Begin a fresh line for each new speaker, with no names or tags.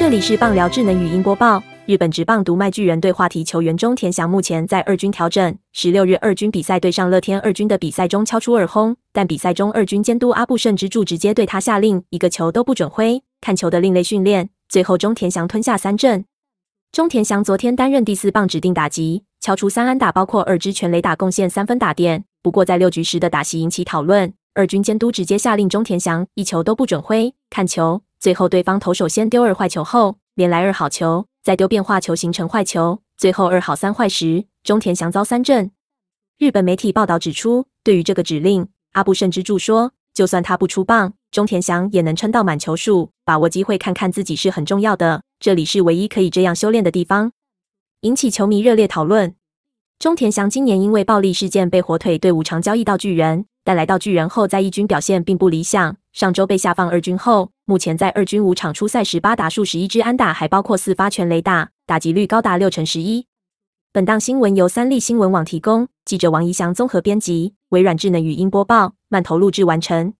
这里是棒聊智能语音播报。日本职棒独卖巨人队话题球员中田翔目前在二军调整。十六日二军比赛对上乐天二军的比赛中敲出二轰，但比赛中二军监督阿部胜之助直接对他下令，一个球都不准挥，看球的另类训练。最后中田翔吞下三振。中田翔昨天担任第四棒指定打击，敲出三安打，包括二支全垒打，贡献三分打点。不过在六局时的打席引起讨论，二军监督直接下令中田翔一球都不准挥，看球。最后对方投手先丢二坏球后，连来二好球。再丢变化球形成坏球，最后二好三坏时，中田翔遭三振。日本媒体报道指出，对于这个指令，阿布甚至助说，就算他不出棒，中田翔也能撑到满球数，把握机会看看自己是很重要的。这里是唯一可以这样修炼的地方，引起球迷热烈讨论。中田翔今年因为暴力事件被火腿队无偿交易到巨人，但来到巨人后，在一军表现并不理想。上周被下放二军后，目前在二军五场出赛十八打数十一支安打，还包括四发全雷打，打击率高达六成十一。本档新闻由三立新闻网提供，记者王怡翔综合编辑，微软智能语音播报，慢投录制完成。